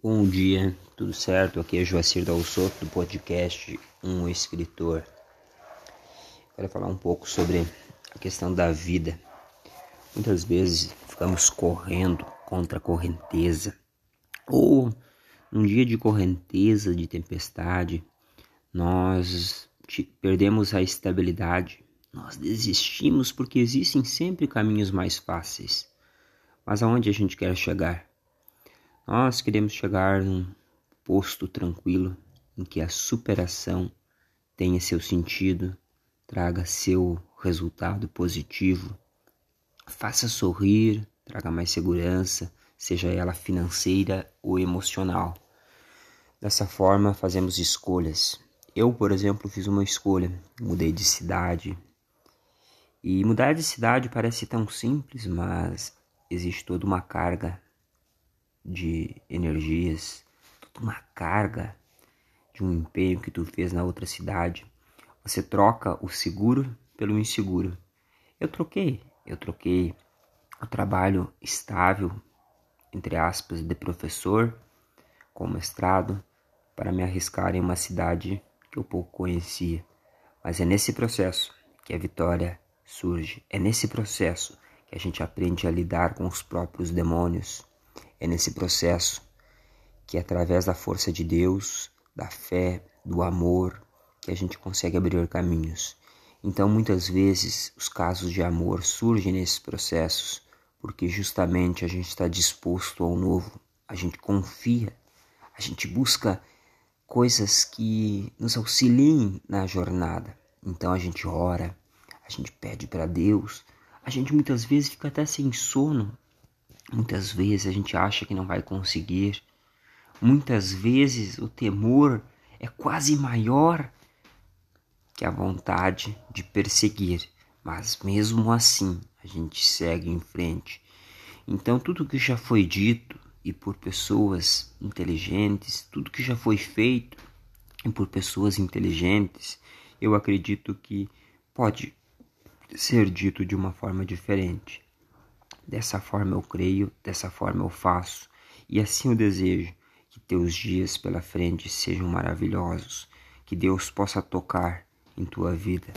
Bom dia, tudo certo? Aqui é Joacir Dalsoto do podcast Um Escritor. Quero falar um pouco sobre a questão da vida. Muitas vezes ficamos correndo contra a correnteza, ou num dia de correnteza, de tempestade, nós perdemos a estabilidade, nós desistimos porque existem sempre caminhos mais fáceis. Mas aonde a gente quer chegar? Nós queremos chegar num posto tranquilo em que a superação tenha seu sentido, traga seu resultado positivo, faça sorrir, traga mais segurança, seja ela financeira ou emocional. Dessa forma, fazemos escolhas. Eu, por exemplo, fiz uma escolha, mudei de cidade. E mudar de cidade parece tão simples, mas existe toda uma carga de energias, toda uma carga de um empenho que tu fez na outra cidade. Você troca o seguro pelo inseguro. Eu troquei, eu troquei o trabalho estável, entre aspas, de professor com mestrado para me arriscar em uma cidade que eu pouco conhecia. Mas é nesse processo que a vitória surge. É nesse processo que a gente aprende a lidar com os próprios demônios, é nesse processo que, através da força de Deus, da fé, do amor, que a gente consegue abrir caminhos. Então, muitas vezes, os casos de amor surgem nesses processos porque justamente a gente está disposto ao novo, a gente confia, a gente busca coisas que nos auxiliem na jornada. Então, a gente ora, a gente pede para Deus, a gente muitas vezes fica até sem sono Muitas vezes a gente acha que não vai conseguir. Muitas vezes o temor é quase maior que a vontade de perseguir, mas mesmo assim a gente segue em frente. Então, tudo que já foi dito e por pessoas inteligentes, tudo que já foi feito e por pessoas inteligentes, eu acredito que pode ser dito de uma forma diferente. Dessa forma eu creio, dessa forma eu faço, e assim eu desejo que teus dias pela frente sejam maravilhosos, que Deus possa tocar em tua vida